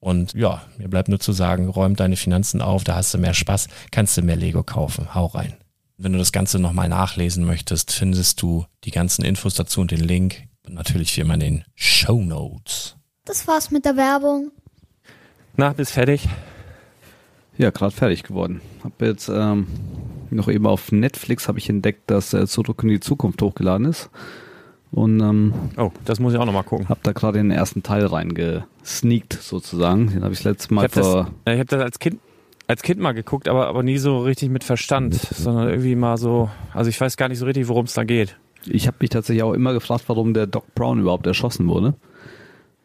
Und ja, mir bleibt nur zu sagen, räum deine Finanzen auf, da hast du mehr Spaß, kannst du mehr Lego kaufen. Hau rein. Wenn du das Ganze nochmal nachlesen möchtest, findest du die ganzen Infos dazu und den Link. Und natürlich wie immer in den Show Notes. Das war's mit der Werbung. Na, bist fertig? Ja, gerade fertig geworden. Hab jetzt ähm, noch eben auf Netflix habe ich entdeckt, dass äh, Zurück in die Zukunft hochgeladen ist. Und ähm, oh, das muss ich auch nochmal gucken. Hab da gerade den ersten Teil reingesneakt sozusagen. Den habe ich letztes Mal ich hab vor. Das, ich habe das als Kind als Kind mal geguckt, aber aber nie so richtig mit Verstand, sondern irgendwie mal so. Also ich weiß gar nicht so richtig, worum es da geht. Ich habe mich tatsächlich auch immer gefragt, warum der Doc Brown überhaupt erschossen wurde.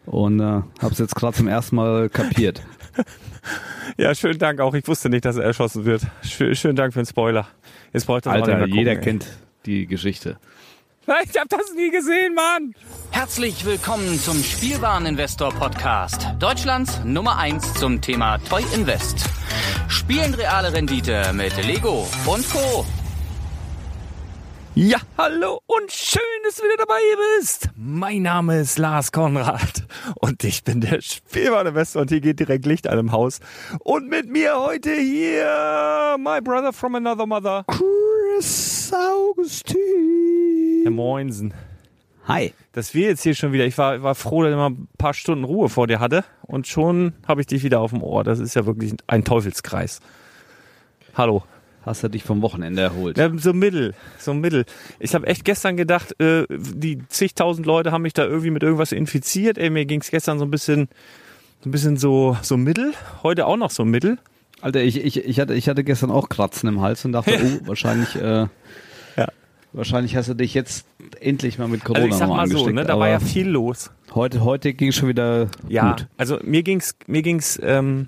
Und äh, habe es jetzt gerade zum ersten Mal kapiert. ja, schönen Dank auch. Ich wusste nicht, dass er erschossen wird. Schön, schönen Dank für den Spoiler. Jetzt braucht Alter, jeder gucken, kennt die Geschichte. Ich hab das nie gesehen, Mann. Herzlich willkommen zum Spielwareninvestor Podcast. Deutschlands Nummer 1 zum Thema Toy Invest. Spielen reale Rendite mit Lego und Co. Ja, hallo und schön, dass du wieder dabei bist. Mein Name ist Lars Konrad und ich bin der Spielwareninvestor und hier geht direkt Licht an im Haus. Und mit mir heute hier my brother from another mother, Chris Augustin. Herr Moinsen. Hi. Dass wir jetzt hier schon wieder, ich war, war froh, dass ich mal ein paar Stunden Ruhe vor dir hatte und schon habe ich dich wieder auf dem Ohr. Das ist ja wirklich ein Teufelskreis. Hallo. Hast du dich vom Wochenende erholt? Ja, so mittel, so mittel. Ich habe echt gestern gedacht, äh, die zigtausend Leute haben mich da irgendwie mit irgendwas infiziert. Ey, mir ging es gestern so ein bisschen, so ein bisschen so, so mittel. Heute auch noch so mittel. Alter, ich, ich, ich, hatte, ich hatte gestern auch Kratzen im Hals und dachte, oh, wahrscheinlich äh, Wahrscheinlich hast du dich jetzt endlich mal mit Corona also ich sag mal so, ne, da war ja viel los. Heute, heute ging es schon wieder ja, gut. also mir ging's, mir ging's, ähm,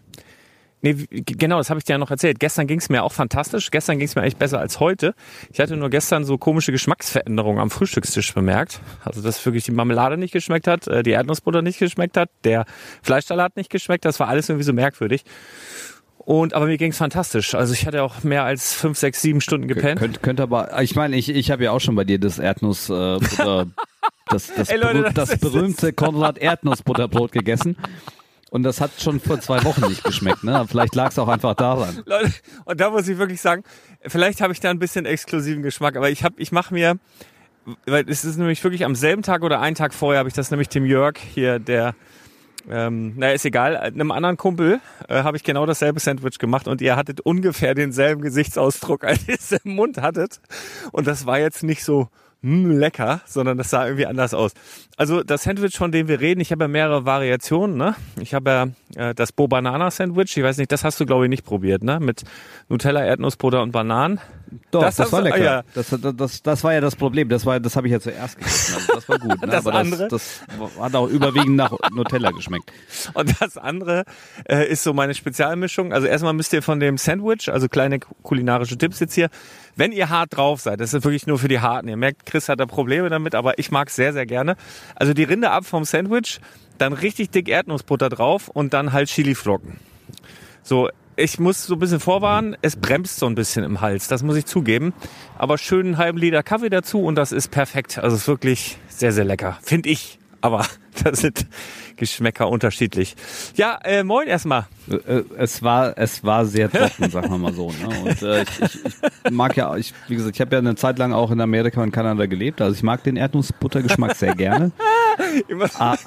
Nee, genau, das habe ich dir ja noch erzählt. Gestern ging es mir auch fantastisch. Gestern ging es mir eigentlich besser als heute. Ich hatte nur gestern so komische Geschmacksveränderungen am Frühstückstisch bemerkt. Also, dass wirklich die Marmelade nicht geschmeckt hat, äh, die Erdnussbutter nicht geschmeckt hat, der Fleischsalat nicht geschmeckt. Das war alles irgendwie so merkwürdig. Und aber mir ging es fantastisch. Also ich hatte auch mehr als fünf, sechs, sieben Stunden gepennt. Könnte könnt aber, ich meine, ich, ich habe ja auch schon bei dir das Erdnuss, äh, das, das, Ey, Leute, das das berühmte Konrad Erdnussbutterbrot gegessen. Und das hat schon vor zwei Wochen nicht geschmeckt. Ne? Vielleicht lag es auch einfach daran. Leute, und da muss ich wirklich sagen, vielleicht habe ich da ein bisschen exklusiven Geschmack, aber ich habe, ich mache mir, weil es ist nämlich wirklich am selben Tag oder einen Tag vorher habe ich das nämlich dem Jörg hier, der, ähm, naja, ist egal, einem anderen Kumpel äh, habe ich genau dasselbe Sandwich gemacht und ihr hattet ungefähr denselben Gesichtsausdruck, als ihr es im Mund hattet. Und das war jetzt nicht so hm, lecker, sondern das sah irgendwie anders aus. Also das Sandwich, von dem wir reden, ich habe ja mehrere Variationen. Ne? Ich habe ja äh, das Bo Banana Sandwich. Ich weiß nicht, das hast du glaube ich nicht probiert, ne? Mit Nutella, Erdnussbutter und Bananen. Doch, Das das, war du- lecker. ah, ja. das, das, das, das war ja das Problem. Das war, das habe ich ja zuerst gegessen. Das war gut. Ne? Das Aber andere? das, das hat auch überwiegend nach Nutella geschmeckt. Und das andere äh, ist so meine Spezialmischung. Also erstmal müsst ihr von dem Sandwich, also kleine kulinarische Tipps jetzt hier, wenn ihr hart drauf seid, das ist wirklich nur für die Harten. Ihr merkt, Chris hat da Probleme damit, aber ich mag sehr, sehr gerne. Also die Rinde ab vom Sandwich, dann richtig dick Erdnussbutter drauf und dann halt Chiliflocken. So, ich muss so ein bisschen vorwarnen, es bremst so ein bisschen im Hals, das muss ich zugeben. Aber schön einen halben Liter Kaffee dazu und das ist perfekt. Also es ist wirklich sehr, sehr lecker, finde ich. Aber das sind Geschmäcker unterschiedlich. Ja, äh, moin erstmal. Äh, Es war, es war sehr trocken, sagen wir mal so. Ne? Und äh, ich, ich, ich mag ja, ich, wie gesagt, ich habe ja eine Zeit lang auch in Amerika und Kanada gelebt. Also ich mag den Erdnussbuttergeschmack sehr gerne. Immer- Ah,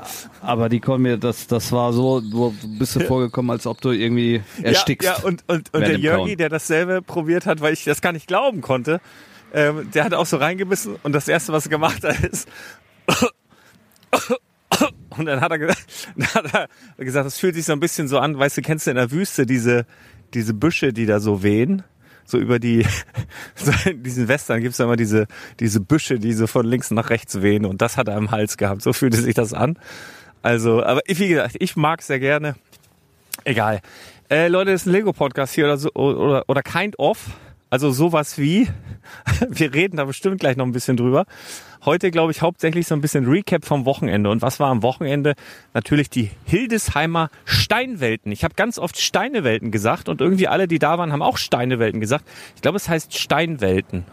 aber die konnten mir, das, das war so, du bist dir vorgekommen, als ob du irgendwie erstickst. Ja, ja und, und, und der Jörgi, der dasselbe probiert hat, weil ich das gar nicht glauben konnte, ähm, der hat auch so reingebissen und das erste, was er gemacht hat, ist und dann hat er, dann hat er gesagt, das fühlt sich so ein bisschen so an, weißt du, kennst du in der Wüste diese, diese Büsche, die da so wehen? So über die, so in diesen Western gibt's da immer diese, diese Büsche, die so von links nach rechts wehen und das hat er im Hals gehabt. So fühlte sich das an. Also, aber wie gesagt, ich mag sehr gerne. Egal. Äh, Leute, das ist ein Lego-Podcast hier oder so, oder, oder kind of. Also sowas wie. Wir reden da bestimmt gleich noch ein bisschen drüber. Heute, glaube ich, hauptsächlich so ein bisschen Recap vom Wochenende. Und was war am Wochenende? Natürlich die Hildesheimer Steinwelten. Ich habe ganz oft Steinewelten gesagt und irgendwie alle, die da waren, haben auch Steinewelten gesagt. Ich glaube, es heißt Steinwelten.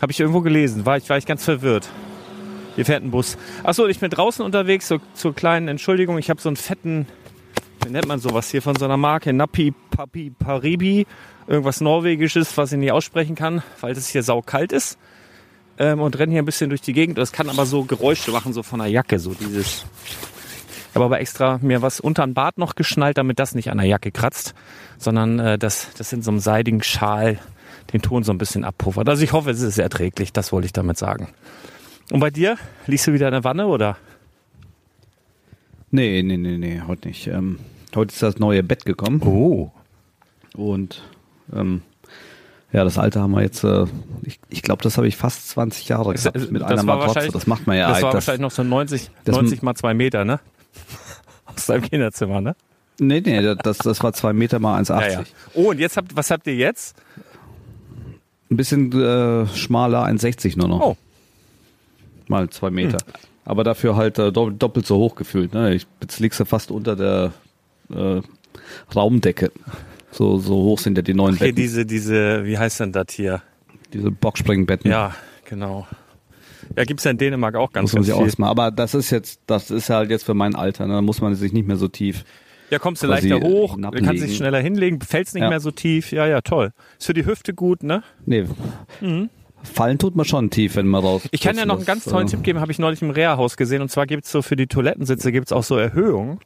Habe ich irgendwo gelesen. War ich, war ich ganz verwirrt. Hier fährt ein Bus. Achso, ich bin draußen unterwegs, so, zur kleinen Entschuldigung. Ich habe so einen fetten, wie nennt man sowas hier von so einer Marke? Napi Papi Paribi. Irgendwas Norwegisches, was ich nicht aussprechen kann, weil es hier saukalt ist. Ähm, und renne hier ein bisschen durch die Gegend. Das kann aber so Geräusche machen, so von der Jacke, so dieses. Ich habe aber extra mir was unter den Bart noch geschnallt, damit das nicht an der Jacke kratzt, sondern äh, das, das in so einem seidigen Schal den Ton so ein bisschen abpuffert. Also ich hoffe, es ist erträglich, das wollte ich damit sagen. Und bei dir? Liegst du wieder in der Wanne oder? Nee, nee, nee, nee, heute nicht. Ähm, heute ist das neue Bett gekommen Oh. und ähm, ja, das alte haben wir jetzt, äh, ich, ich glaube, das habe ich fast 20 Jahre Das- gehabt mit das einer war Matratze. Das macht man ja das war das- wahrscheinlich noch so 90, das- 90 mal zwei Meter, ne? Aus deinem Kinderzimmer, ne? Nee, nee, das, das war zwei Meter mal 1,80. Ja, ja. Oh, und jetzt habt, was habt ihr jetzt? Ein bisschen äh, schmaler, 1,60 nur noch. Oh. Mal zwei Meter. Aber dafür halt äh, doppelt, doppelt so hoch gefühlt. Ne? Ich, jetzt liegst du fast unter der äh, Raumdecke. So, so hoch sind ja die neuen Hier Betten. diese, diese, wie heißt denn das hier? diese Boxspringbetten. Ja, genau. Ja, gibt's ja in Dänemark auch ganz, muss man ganz auch viel. Aber das ist jetzt, das ist halt jetzt für mein Alter. Ne? Da muss man sich nicht mehr so tief. Ja, kommst du leichter hoch, du hinablegen. kannst dich schneller hinlegen, fällst nicht Ja. mehr so tief. Ja, ja, toll. Ist für die Hüfte gut, ne? Nee. Fallen tut man schon tief, wenn man raus. Mhm. Ich kann ja noch einen ganz tollen äh, Tipp geben, habe ich neulich im Reha-Haus gesehen. Und zwar gibt's so für die Toilettensitze gibt's auch so Erhöhungen.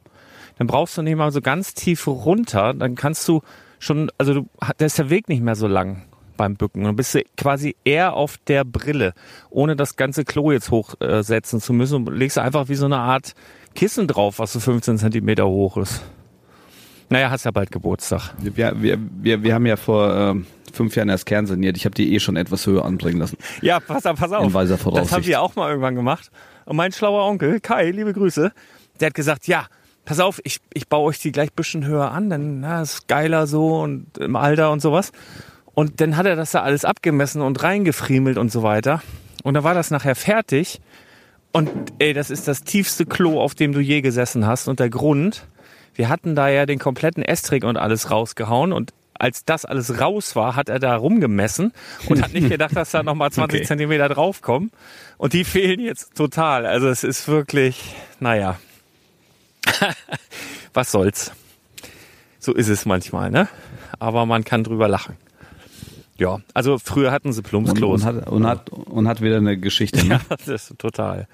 Dann brauchst du nicht mal so ganz tief runter. Dann kannst du schon, also du, da ist der Weg nicht mehr so lang beim Bücken. Dann bist du quasi eher auf der Brille, ohne das ganze Klo jetzt hochsetzen zu müssen. Und legst du einfach wie so eine Art Kissen drauf, was so 15 Zentimeter hoch ist. Naja, hast ja bald Geburtstag. Wir, wir, wir, wir haben ja vor ähm, fünf Jahren erst Kern saniert. Ich habe die eh schon etwas höher anbringen lassen. Ja, pass auf, pass auf. In weiser Das Voraussicht. haben wir auch mal irgendwann gemacht. Und mein schlauer Onkel, Kai, liebe Grüße, der hat gesagt, ja, pass auf, ich, ich baue euch die gleich bisschen höher an, dann na, ist geiler so und im Alter und sowas. Und dann hat er das da alles abgemessen und reingefriemelt und so weiter. Und dann war das nachher fertig. Und ey, das ist das tiefste Klo, auf dem du je gesessen hast. Und der Grund, wir hatten da ja den kompletten Estrich und alles rausgehauen. Und als das alles raus war, hat er da rumgemessen und hat nicht gedacht, dass da nochmal 20 Okay. Zentimeter draufkommen. Und die fehlen jetzt total. Also es ist wirklich, naja. Was soll's. So ist es manchmal, ne? Aber man kann drüber lachen. Ja, also früher hatten sie Und, Plumpsklos. und, hat, und, hat, und hat wieder eine Geschichte. Ne? Ja, das ist total.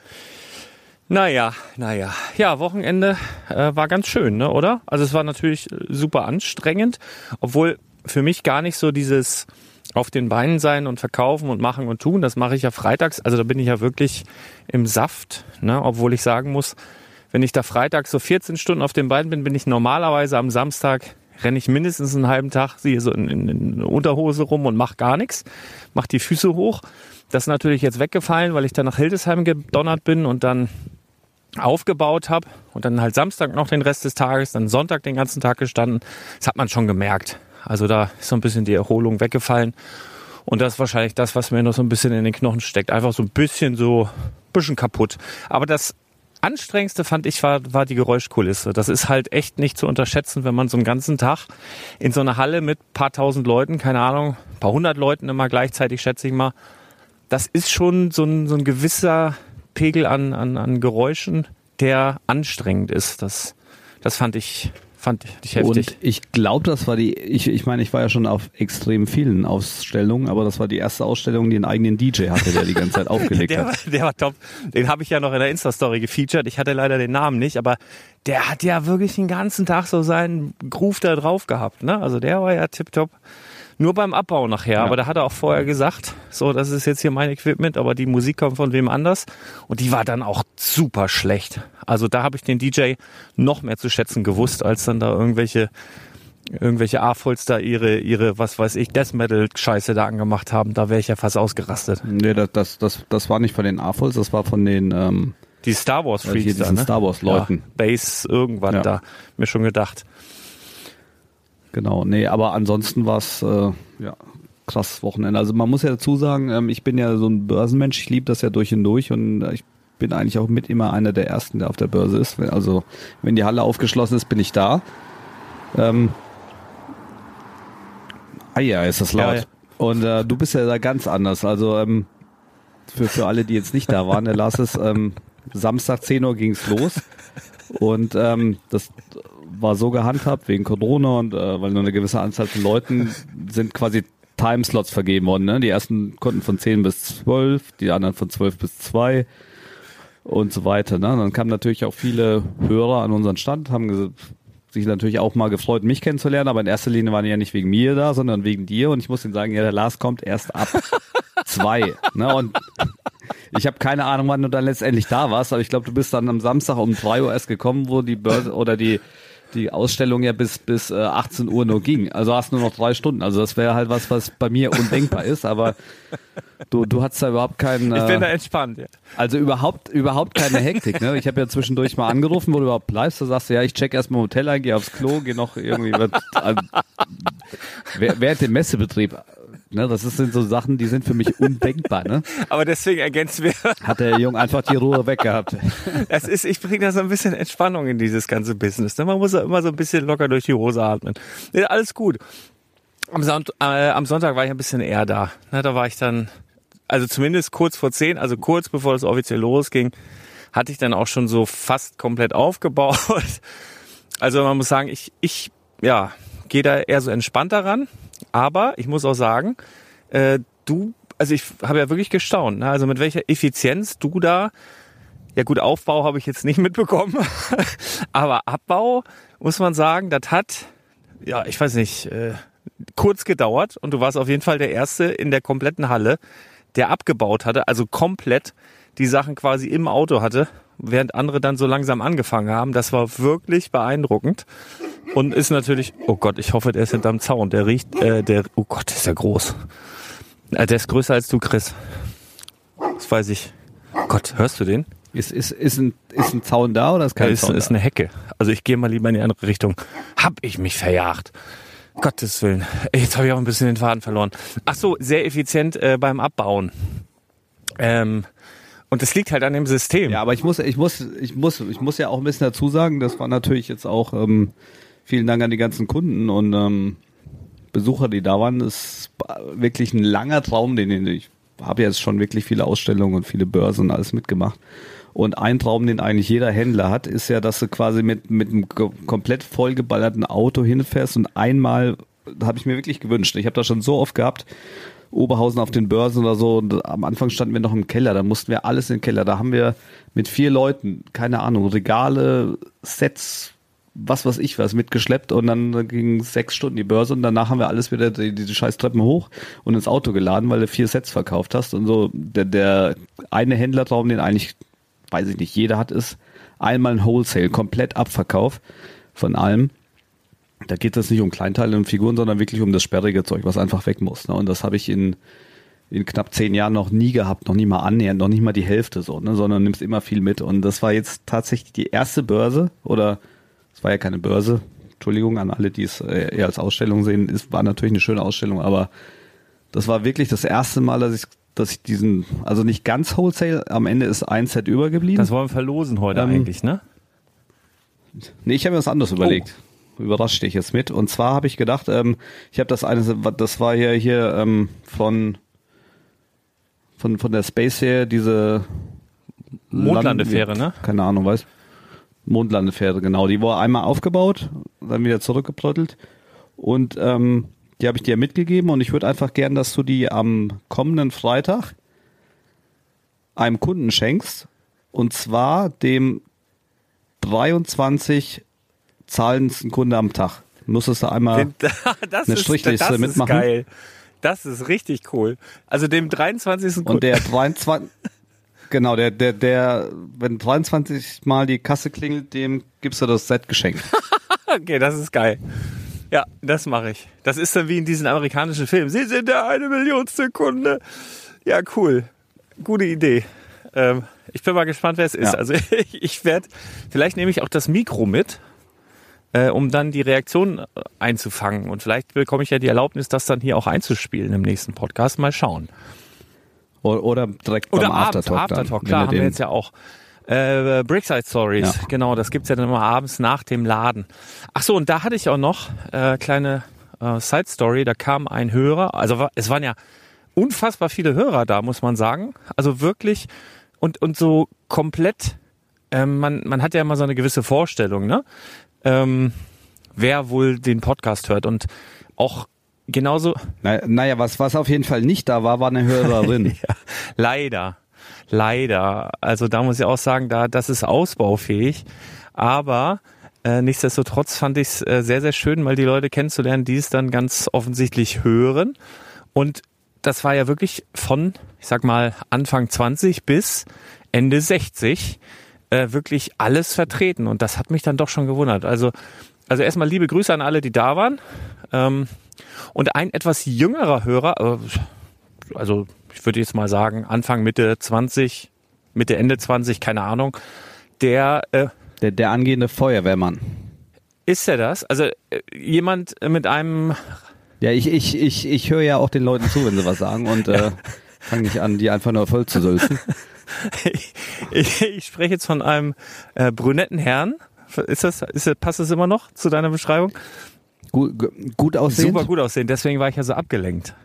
Naja, naja. Ja, Wochenende äh, war ganz schön, ne, oder? Also es war natürlich äh, super anstrengend, obwohl für mich gar nicht so dieses auf den Beinen sein und verkaufen und machen und tun, das mache ich ja freitags. Also da bin ich ja wirklich im Saft, ne, obwohl ich sagen muss, wenn ich da freitags so 14 Stunden auf den Beinen bin, bin ich normalerweise am Samstag renne ich mindestens einen halben Tag hier so in, in, in Unterhose rum und mache gar nichts, mach die Füße hoch. Das ist natürlich jetzt weggefallen, weil ich dann nach Hildesheim gedonnert bin und dann aufgebaut habe und dann halt Samstag noch den Rest des Tages, dann Sonntag den ganzen Tag gestanden. Das hat man schon gemerkt. Also da ist so ein bisschen die Erholung weggefallen. Und das ist wahrscheinlich das, was mir noch so ein bisschen in den Knochen steckt. Einfach so ein bisschen so, bisschen kaputt. Aber das anstrengendste fand ich war, war die Geräuschkulisse. Das ist halt echt nicht zu unterschätzen, wenn man so einen ganzen Tag in so einer Halle mit paar tausend Leuten, keine Ahnung, paar hundert Leuten immer gleichzeitig, schätze ich mal. Das ist schon so ein, so ein gewisser Pegel an, an, an Geräuschen, der anstrengend ist. Das, das fand ich, fand ich heftig. Und ich glaube, das war die, ich, ich meine, ich war ja schon auf extrem vielen Ausstellungen, aber das war die erste Ausstellung, die einen eigenen DJ hatte, der die ganze Zeit aufgelegt Der war, hat. der war top. Den habe ich ja noch in der Insta-Story gefeatured. Ich hatte leider den Namen nicht, aber der hat ja wirklich den ganzen Tag so seinen Groove da drauf gehabt. Ne? Also der war ja tipptopp. Nur beim Abbau nachher, aber da hat er auch vorher gesagt, so, das ist jetzt hier mein Equipment, aber die Musik kommt von wem anders. Und die war dann auch super schlecht. Also da habe ich den DJ noch mehr zu schätzen gewusst, als dann da irgendwelche irgendwelche A-Folds da ihre, ihre, was weiß ich, Death Metal-Scheiße da angemacht haben. Da wäre ich ja fast ausgerastet. Nee, das, das, das, das war nicht von den AFOLs, das war von den, ähm, Die Star Wars hier Freaks da, diesen ne? Star Wars Leuten. Ja, Base irgendwann Ja. da. Mir schon gedacht. Genau, nee, aber ansonsten war es äh, ja krass Wochenende. Also man muss ja dazu sagen, ähm, ich bin ja so ein Börsenmensch, ich liebe das ja durch und durch und äh, ich bin eigentlich auch mit immer einer der ersten, der auf der Börse ist. Wenn, also wenn die Halle aufgeschlossen ist, bin ich da. Ähm, ah ja, ist das laut. Ja, ja. Und äh, du bist ja da ganz anders. Also ähm, für, für alle, die jetzt nicht da waren, der Lars ist ähm, Samstag 10 Uhr ging's los. Und ähm, das war so gehandhabt wegen Corona und äh, weil nur eine gewisse Anzahl von Leuten sind quasi Timeslots vergeben worden. Ne? Die ersten konnten von 10 bis 12, die anderen von 12 bis 2 und so weiter. Ne? Dann kamen natürlich auch viele Hörer an unseren Stand, haben sich natürlich auch mal gefreut, mich kennenzulernen, aber in erster Linie waren die ja nicht wegen mir da, sondern wegen dir. Und ich muss ihnen sagen, ja, der Lars kommt erst ab zwei. Ne? Und ich habe keine Ahnung, wann du dann letztendlich da warst, aber ich glaube, du bist dann am Samstag um 3 Uhr erst gekommen, wo die Börse oder die die Ausstellung ja bis bis äh, 18 Uhr nur ging. Also hast nur noch drei Stunden. Also das wäre halt was, was bei mir undenkbar ist. Aber du du hattest da überhaupt keinen. Ich bin da Äh, entspannt. Ja. also überhaupt überhaupt keine Hektik. Ne? Ich habe ja zwischendurch mal angerufen, wo du überhaupt bleibst. Da sagst du ja, ich check erstmal Hotel ein, gehe aufs Klo, gehe noch irgendwie also, wäh- während dem Messebetrieb. Ne, das sind so Sachen, die sind für mich undenkbar. Ne? Aber deswegen ergänzen wir, Hat der Junge einfach die Ruhe weggehabt. das ist, ich bringe da so ein bisschen Entspannung in dieses ganze Business. ne? Man muss ja immer so ein bisschen locker durch die Hose atmen. Ja, alles gut. Am, Sonnt, äh, am Sonntag war ich ein bisschen eher da. Ne, da war ich dann, also zumindest kurz vor zehn, also kurz bevor es offiziell losging, hatte ich dann auch schon so fast komplett aufgebaut. Also man muss sagen, ich, ich ja, gehe da eher so entspannter ran. Aber ich muss auch sagen, äh, du, also ich habe ja wirklich gestaunt, ne? also mit welcher Effizienz du da, ja gut, Aufbau habe ich jetzt nicht mitbekommen, aber Abbau, muss man sagen, das hat, ja, ich weiß nicht, äh, kurz gedauert und du warst auf jeden Fall der Erste in der kompletten Halle, der abgebaut hatte, also komplett die Sachen quasi im Auto hatte, während andere dann so langsam angefangen haben. Das war wirklich beeindruckend und ist natürlich, oh Gott, ich hoffe, der ist hinterm Zaun. Der riecht, äh, der, oh Gott, ist der groß. Äh, der ist größer als du, Chris. Das weiß ich. Gott, hörst du den? Ist, ist, ist, ein, ist ein Zaun da oder ist kein Da ist, Zaun ist da? eine Hecke. Also ich gehe mal lieber in die andere Richtung. Hab ich mich verjagt. Gottes Willen. Jetzt habe ich auch ein bisschen den Faden verloren. Ach so, sehr effizient äh, beim Abbauen. Ähm, und das liegt halt an dem System. Ja, aber ich muss, ich muss, ich muss, ich muss ja auch ein bisschen dazu sagen, das war natürlich jetzt auch, ähm, vielen Dank an die ganzen Kunden und ähm, Besucher, die da waren. Es war wirklich ein langer Traum, den ich habe jetzt schon wirklich viele Ausstellungen und viele Börsen und alles mitgemacht. Und ein Traum, den eigentlich jeder Händler hat, ist ja, dass du quasi mit, mit einem ko- komplett vollgeballerten Auto hinfährst und einmal, habe ich mir wirklich gewünscht. Ich habe das schon so oft gehabt, Oberhausen auf den Börsen oder so. Und am Anfang standen wir noch im Keller, da mussten wir alles in den Keller. Da haben wir mit vier Leuten, keine Ahnung, Regale, Sets, was weiß ich was, mitgeschleppt und dann ging sechs Stunden die Börse und danach haben wir alles wieder die, die scheiß Treppen hoch und ins Auto geladen, weil du vier Sets verkauft hast und so. Der, der eine Händlertraum, den eigentlich, weiß ich nicht, jeder hat, ist einmal ein Wholesale, komplett Abverkauf von allem. Da geht es nicht um Kleinteile und Figuren, sondern wirklich um das sperrige Zeug, was einfach weg muss. Ne? Und das habe ich in, in knapp zehn Jahren noch nie gehabt, noch nie mal annähernd, noch nicht mal die Hälfte so, ne? sondern nimmst immer viel mit. Und das war jetzt tatsächlich die erste Börse oder es war ja keine Börse, Entschuldigung an alle, die es äh, eher als Ausstellung sehen, es war natürlich eine schöne Ausstellung, aber das war wirklich das erste Mal, dass ich, dass ich diesen, also nicht ganz Wholesale, am Ende ist ein Set übergeblieben. Das wollen wir verlosen heute Ähm, eigentlich, ne? Nee, ich habe mir was anderes überlegt. Überrascht dich jetzt mit. Und zwar habe ich gedacht, ähm, ich habe das eine, das war hier hier ähm, von von von der Space her diese Mondlandefähre, ne? Keine Ahnung, weiß. Mondlandefähre, genau. Die war einmal aufgebaut, dann wieder zurückgeplottet und ähm, die habe ich dir mitgegeben und ich würde einfach gern, dass du die am kommenden Freitag einem Kunden schenkst und zwar dem 23 zahlendsten Kunde am Tag. Musstest du einmal das eine ist, Strichliste das mitmachen? Ist geil. Das ist richtig cool. Also dem 23. und der 23 genau, der der der wenn 23 mal die Kasse klingelt, dem gibst du das Set geschenkt. Okay, das ist geil. Ja, das mache ich. Das ist dann wie in diesen amerikanischen Filmen. Sie sind der eine Millionste Kunde. Ja, cool. Gute Idee. Ähm, ich bin mal gespannt, wer es ist. Ja. Also ich, ich werde, vielleicht nehme ich auch das Mikro mit, äh, um dann die Reaktion äh, einzufangen. Und vielleicht bekomme ich ja die Erlaubnis, das dann hier auch einzuspielen im nächsten Podcast. Mal schauen. Oder, oder direkt Oder beim abends, Aftertalk. Aftertalk, dann, klar, wenn haben wir jetzt ja auch. Äh, Brickside Stories, Ja. genau, das gibt's ja dann immer abends nach dem Laden. Ach so, und da hatte ich auch noch äh, kleine äh, Side Story, da kam ein Hörer, also es waren ja unfassbar viele Hörer da, muss man sagen. Also wirklich und und so komplett ähm, man man hat ja immer so eine gewisse Vorstellung, ne? Ähm, wer wohl den Podcast hört und auch genauso Na, naja, was, was auf jeden Fall nicht da war, war eine Hörerin. Ja, leider. Leider. Also da muss ich auch sagen, da das ist ausbaufähig. Aber äh, nichtsdestotrotz fand ich es äh, sehr, sehr schön, mal die Leute kennenzulernen, die es dann ganz offensichtlich hören. Und das war ja wirklich von, ich sag mal, Anfang 20 bis Ende 60 äh, wirklich alles vertreten. Und das hat mich dann doch schon gewundert. Also, also erstmal liebe Grüße an alle, die da waren. Ähm, und ein etwas jüngerer Hörer, äh, also ich würde jetzt mal sagen, Anfang, Mitte 20, Mitte, Ende 20, keine Ahnung, der äh, Der, der angehende Feuerwehrmann. ist er das? Also äh, jemand mit einem, Ja, ich, ich, ich, ich höre ja auch den Leuten zu, wenn sie was sagen und äh, fange nicht an, die einfach nur voll zu sülzen. ich, ich spreche jetzt von einem äh, brünetten Herrn. Ist das, ist das, passt das immer noch zu deiner Beschreibung? Gut, gut aussehend. Super gut aussehen, deswegen war ich ja so abgelenkt.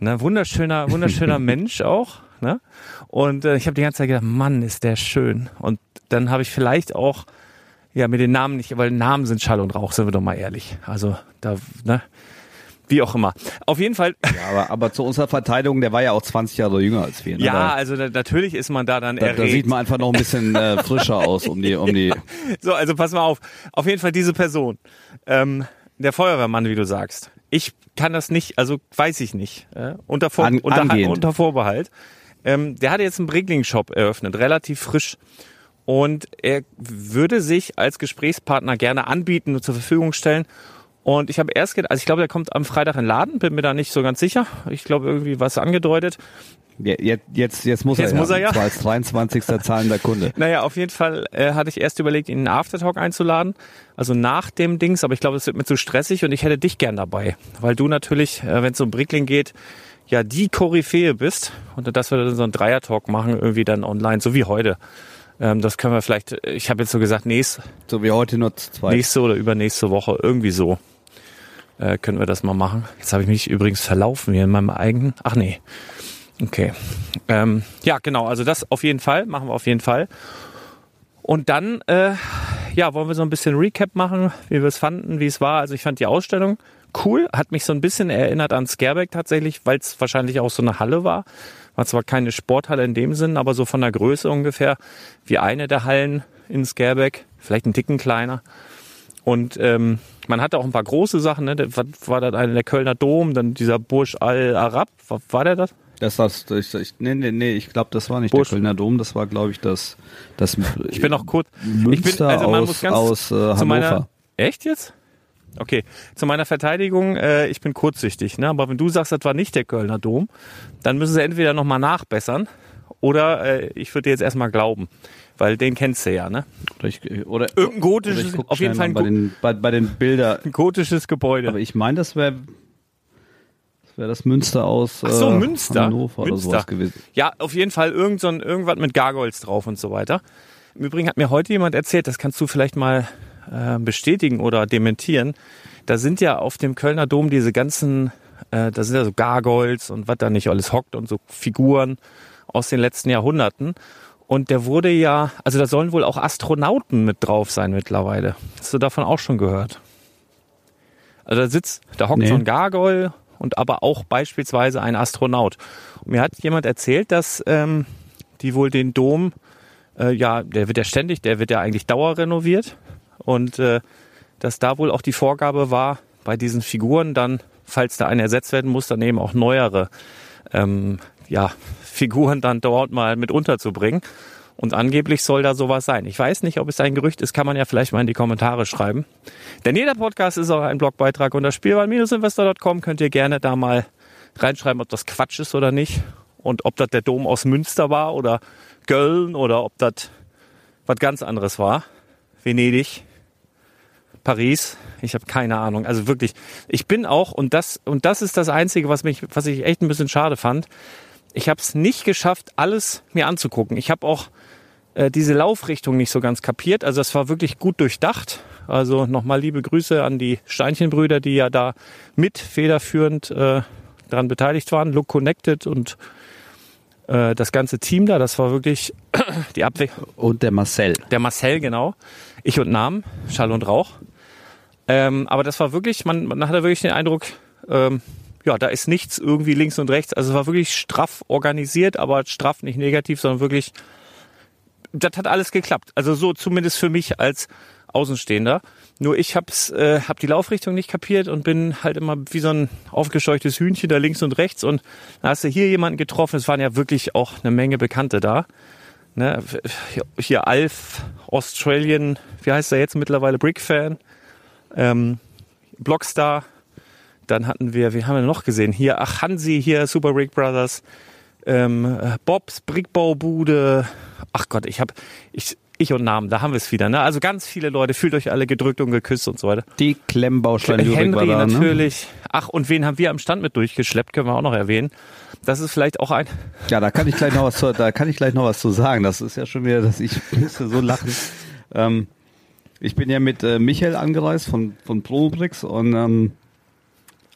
Ne, wunderschöner, wunderschöner Mensch auch. Ne? Und äh, ich habe die ganze Zeit gedacht, Mann, ist der schön. Und dann habe ich vielleicht auch, ja, mit den Namen nicht, weil Namen sind Schall und Rauch, sind wir doch mal ehrlich. Also da, ne, wie auch immer. Auf jeden Fall, Ja, aber, aber zu unserer Verteidigung, der war ja auch 20 Jahre jünger als wir. Ne? ja, Da, also da, natürlich ist man da dann da, erregt. da sieht man einfach noch ein bisschen äh, frischer aus um die, um die. So, also pass mal auf. Auf jeden Fall diese Person. Ähm, der Feuerwehrmann, wie du sagst. Ich kann das nicht, also weiß ich nicht. Äh, unter, Vor An- unter, unter Vorbehalt. Ähm, der hatte jetzt einen Brickling-Shop eröffnet, relativ frisch. Und er würde sich als Gesprächspartner gerne anbieten und zur Verfügung stellen. Und ich habe erst gedacht, also ich glaube, der kommt am Freitag in den Laden, bin mir da nicht so ganz sicher. Ich glaube, irgendwie was angedeutet. Jetzt, jetzt, jetzt muss Jetzt er muss er ja. Und zwar als 23. zahlender Kunde. Naja, auf jeden Fall äh, hatte ich erst überlegt, ihn in den Aftertalk einzuladen. Also nach dem Dings, aber ich glaube, es wird mir zu stressig und ich hätte dich gern dabei. Weil du natürlich, äh, wenn es um Brickling geht, ja die Koryphäe bist. Und dass wir dann so einen Dreier-Talk machen, irgendwie dann online, so wie heute. Ähm, das können wir vielleicht, ich habe jetzt so gesagt, nächst, So wie heute nur zwei. nächste oder übernächste Woche, irgendwie so. Äh, können wir das mal machen. Jetzt habe ich mich übrigens verlaufen hier in meinem eigenen. Ach nee. Okay. Ähm, ja, genau. Also das auf jeden Fall. Machen wir auf jeden Fall. Und dann, äh, ja, wollen wir so ein bisschen Recap machen, wie wir es fanden, wie es war. Also ich fand die Ausstellung cool. Hat mich so ein bisschen erinnert an Scareback tatsächlich, weil es wahrscheinlich auch so eine Halle war. War zwar keine Sporthalle in dem Sinn, aber so von der Größe ungefähr wie eine der Hallen in Scareback. Vielleicht ein Ticken kleiner. Und ähm, man hatte auch ein paar große Sachen. Ne? Was war das eine? Der Kölner Dom, dann dieser Burj Al Arab. War, war der das? Das das, ich, ich, nee, nee, nee, ich glaube, das war nicht Busch. der Kölner Dom, das war, glaube ich, das, das Ich bin noch kurz. Münster ich bin, also man aus, muss ganz aus äh, Hannover. meiner. Echt jetzt? Okay, zu meiner Verteidigung, äh, ich bin kurzsichtig, ne? aber wenn du sagst, das war nicht der Kölner Dom, dann müssen sie entweder nochmal nachbessern oder äh, ich würde dir jetzt erstmal glauben, weil den kennst du ja, ne? Oder ich, oder, Irgendein oder gotisches, ich guck auf jeden Fall bei den, bei, bei den Bilder. ein gotisches Gebäude. Aber ich meine, das wäre das, wär das Münster aus Ach so, äh, Münster. Hannover oder Münster. sowas gewesen. Ja, auf jeden Fall irgend so ein, irgendwas mit Gargoyles drauf und so weiter. Im Übrigen hat mir heute jemand erzählt, das kannst du vielleicht mal äh, bestätigen oder dementieren. Da sind ja auf dem Kölner Dom diese ganzen, äh, da sind ja so Gargoyles und was da nicht alles hockt und so Figuren aus den letzten Jahrhunderten. Und der wurde ja, also da sollen wohl auch Astronauten mit drauf sein mittlerweile. Hast du davon auch schon gehört? Also da sitzt, da hockt Nee. so ein Gargoyle und aber auch beispielsweise ein Astronaut. Und mir hat jemand erzählt, dass ähm, die wohl den Dom, äh, ja, der wird ja ständig, der wird ja eigentlich dauerrenoviert und äh, dass da wohl auch die Vorgabe war, bei diesen Figuren dann, falls da eine ersetzt werden muss, dann eben auch neuere ähm, ja, Figuren dann dort mal mit unterzubringen. Und angeblich soll da sowas sein. Ich weiß nicht, ob es ein Gerücht ist, kann man ja vielleicht mal in die Kommentare schreiben. Denn jeder Podcast ist auch ein Blogbeitrag unter Spielwareninvestor.com könnt ihr gerne da mal reinschreiben, ob das Quatsch ist oder nicht. Und ob das der Dom aus Münster war oder Köln oder ob das was ganz anderes war. Venedig, Paris, ich habe keine Ahnung. Also wirklich, ich bin auch und das und das ist das einzige, was mich was ich echt ein bisschen schade fand. Ich habe es nicht geschafft, alles mir anzugucken. Ich habe auch äh, diese Laufrichtung nicht so ganz kapiert. Also es war wirklich gut durchdacht. Also nochmal liebe Grüße an die Steinchenbrüder, die ja da mit federführend äh, daran beteiligt waren. Look Connected und äh, das ganze Team da. Das war wirklich die Abwechslung. Und der Marcel. Der Marcel, genau. Ich und Namen, Schall und Rauch. Ähm, aber das war wirklich, man, man hatte wirklich den Eindruck, ähm, ja, da ist nichts irgendwie links und rechts. Also es war wirklich straff organisiert, aber straff nicht negativ, sondern wirklich, das hat alles geklappt. Also so zumindest für mich als Außenstehender. Nur ich hab's, äh, hab die Laufrichtung nicht kapiert und bin halt immer wie so ein aufgescheuchtes Hühnchen da links und rechts und da hast du hier jemanden getroffen. Es waren ja wirklich auch eine Menge Bekannte da. Ne, hier Alf, Australian, wie heißt er jetzt mittlerweile, Brick-Fan, ähm, Blockstar, dann hatten wir, wie haben wir noch gesehen? Hier, ach, Hansi, hier, Super Brick Brothers, ähm, äh, Bobs Brickbaubude, ach Gott, ich hab, ich, ich und Namen, da haben wir es wieder, ne? Also ganz viele Leute, fühlt euch alle gedrückt und geküsst und so weiter. Die Klemmbausteine Henry da, ne? natürlich. Ach, und wen haben wir am Stand mit durchgeschleppt, können wir auch noch erwähnen. Das ist vielleicht auch ein, Ja, da kann ich gleich noch was zu, da kann ich gleich noch was zu sagen. Das ist ja schon wieder, dass ich musste so lachen. Ähm, ich bin ja mit äh, Michael angereist von, von Probrix und ähm,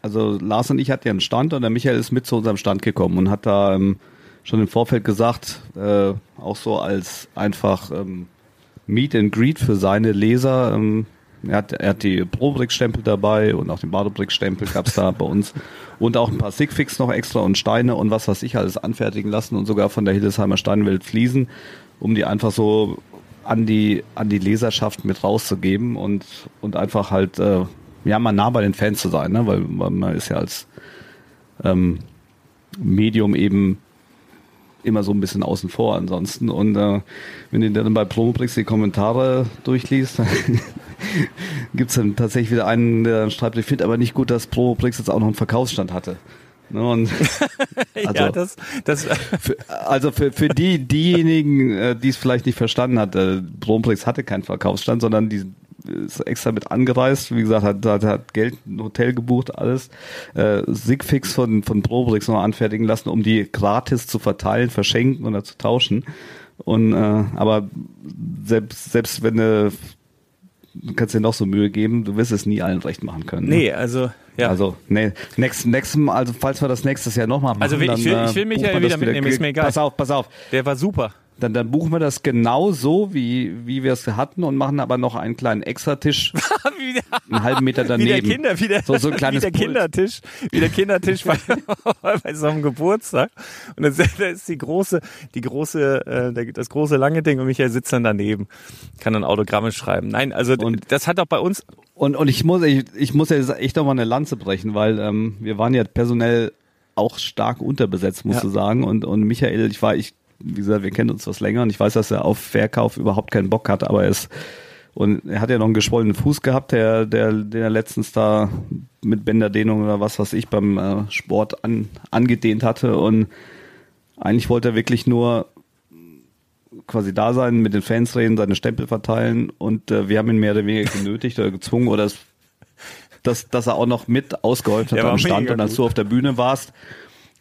also Lars und ich hatten ja einen Stand und der Michael ist mit zu unserem Stand gekommen und hat da ähm, schon im Vorfeld gesagt, äh, auch so als einfach ähm, Meet and Greet für seine Leser. Ähm, er hat, er hat die Probrix-Stempel dabei und auch den Badobrix-Stempel gab's da bei uns. Und auch ein paar Sigfix noch extra und Steine und was weiß ich alles anfertigen lassen und sogar von der Hildesheimer Steinwelt Fliesen, um die einfach so an die, an die Leserschaft mit rauszugeben und, und einfach halt, äh, ja, mal nah bei den Fans zu sein, ne? weil, weil man ist ja als ähm, Medium eben immer so ein bisschen außen vor ansonsten. Und äh, wenn du dann bei Promobrix die Kommentare durchliest, gibt es dann tatsächlich wieder einen, der dann schreibt, ich finde aber nicht gut, dass Promobrix jetzt auch noch einen Verkaufsstand hatte. Ne, und also, ja, das, das, für, also für, für die, diejenigen, äh, die es vielleicht nicht verstanden hat, äh, hatte keinen Verkaufsstand, sondern die ist extra mit angereist, wie gesagt, hat, hat, hat Geld, ein Hotel gebucht, alles, äh, Sigfix von, von Probrix noch anfertigen lassen, um die gratis zu verteilen, verschenken oder zu tauschen. Und äh, aber selbst, selbst wenn du du kannst dir noch so Mühe geben, du wirst es nie allen recht machen können. Ne? nee, also, ja. Also, nee, nächstes Mal, also falls wir das nächstes Jahr nochmal machen, Also, ich dann, will- äh, ich will mich buchen ja wieder mitnehmen, ist mir egal. Pass auf, pass auf. der war super. Dann, dann buchen wir das genau so, wie, wie wir es hatten und machen aber noch einen kleinen Extratisch wie, der, einen halben Meter wie daneben. der Kinder, wie der, So- so ein kleines wie der. Kindertisch, wie der Kindertisch bei, bei so einem Geburtstag. Und dann da ist die große, die große, äh, der- das große lange Ding und Michael sitzt dann daneben, kann dann Autogramme schreiben. Nein, also Und- das hat auch bei uns, Und, und ich muss, ich, ich muss ja echt noch mal eine Lanze brechen, weil ähm, wir waren ja personell auch stark unterbesetzt, musst Ja. du sagen. Und, und Michael, ich war, ich, wie gesagt, wir kennen uns was länger und ich weiß, dass er auf Verkauf überhaupt keinen Bock hat, aber er ist und er hat ja noch einen geschwollenen Fuß gehabt, der, der, den er letztens da mit Bänderdehnung oder was weiß ich beim äh, Sport an, angedehnt hatte. Und eigentlich wollte er wirklich nur quasi da sein, mit den Fans reden, seine Stempel verteilen und äh, wir haben ihn mehr oder weniger genötigt oder gezwungen oder es, dass, dass er auch noch mit ausgeholfen hat am Stand und als du auf der Bühne warst,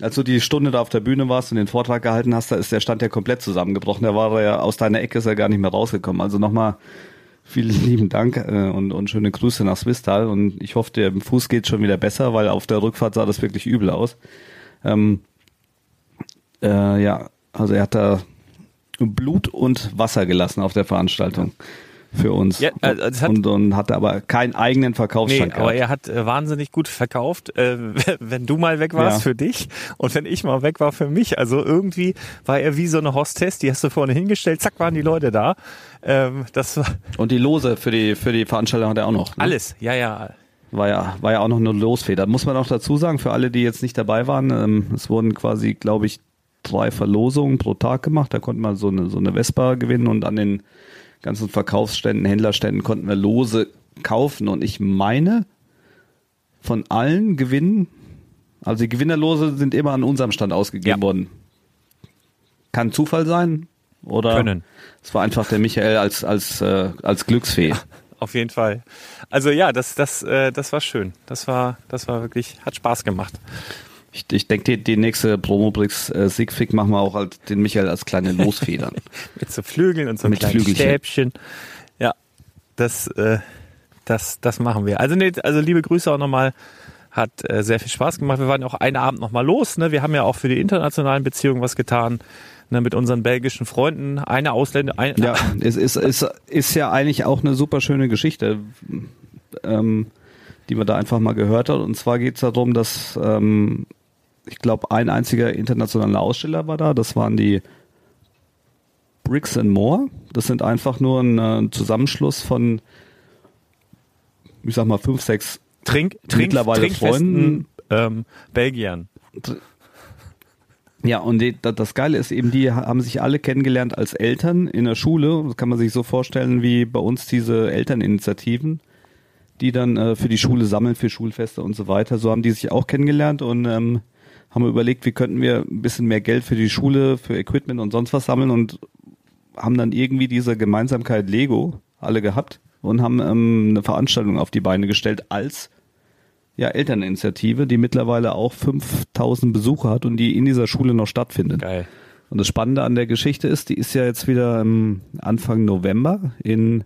als du die Stunde da auf der Bühne warst und den Vortrag gehalten hast, da ist der Stand ja komplett zusammengebrochen. Da war er ja aus deiner Ecke ist er gar nicht mehr rausgekommen. Also nochmal vielen lieben Dank äh, und, und schöne Grüße nach Swistal und ich hoffe, dem Fuß geht schon wieder besser, weil auf der Rückfahrt sah das wirklich übel aus. Ähm, äh, ja, also er hat da Blut und Wasser gelassen auf der Veranstaltung für uns. Ja, also hat- und, und hatte aber keinen eigenen nee, Verkaufsstand aber gehabt. er hat äh, wahnsinnig gut verkauft, äh, wenn du mal weg warst Ja. für dich und wenn ich mal weg war für mich. Also irgendwie war er wie so eine Hostess, die hast du vorne hingestellt, zack, waren die Leute da. Ähm, das war Und die Lose für die, für die Veranstaltung hat er auch noch. Ne? alles, ja, ja. War ja, war ja auch noch eine Losfeder. Muss man auch dazu sagen, für alle, die jetzt nicht dabei waren, ähm, es wurden quasi, glaube ich, drei Verlosungen pro Tag gemacht. Da konnte man so eine, so eine Vespa gewinnen und an den ganzen Verkaufsständen, Händlerständen konnten wir Lose kaufen. Und ich meine, von allen Gewinnen, also die Gewinnerlose sind immer an unserem Stand ausgegeben Ja. worden. Kann Zufall sein oder Können. es war einfach der Michael als, als, äh, als Glücksfee. Auf jeden Fall. Also ja, das, das, äh, das war schön. Das war, das war wirklich, hat Spaß gemacht. Ich, ich denke, die, die nächste Promobrix äh, Siegfried machen wir auch als, den Michael als kleine Losfedern. Mit so Flügeln und so Mit kleinen Flügelchen. Stäbchen. Ja, das, äh, das, das machen wir. Also, nee, also liebe Grüße auch nochmal. Hat äh, sehr viel Spaß gemacht. Wir waren auch einen Abend nochmal los. Ne? Wir haben ja auch für die internationalen Beziehungen was getan. Ne? Mit unseren belgischen Freunden. Eine Ausländer, ein, ja, es ist, ist, ist ja eigentlich auch eine super schöne Geschichte, ähm, die man da einfach mal gehört hat. Und zwar geht es darum, dass ähm, ich glaube, ein einziger internationaler Aussteller war da. Das waren die Bricks and More. Das sind einfach nur ein, äh, Zusammenschluss von, ich sag mal, fünf, sechs Trink, Trink, mittlerweile trinkfesten ähm, Belgiern. Ja, und die, da- das Geile ist eben, die haben sich alle kennengelernt als Eltern in der Schule. Das kann man sich so vorstellen wie bei uns diese Elterninitiativen, die dann äh, für die Schule sammeln, für Schulfeste und so weiter. So haben die sich auch kennengelernt und ähm, haben überlegt, wie könnten wir ein bisschen mehr Geld für die Schule, für Equipment und sonst was sammeln und haben dann irgendwie diese Gemeinsamkeit Lego alle gehabt und haben ähm, eine Veranstaltung auf die Beine gestellt als ja, Elterninitiative, die mittlerweile auch 5000 Besucher hat und die in dieser Schule noch stattfindet. Geil. Und das Spannende an der Geschichte ist, die ist ja jetzt wieder ähm, Anfang November in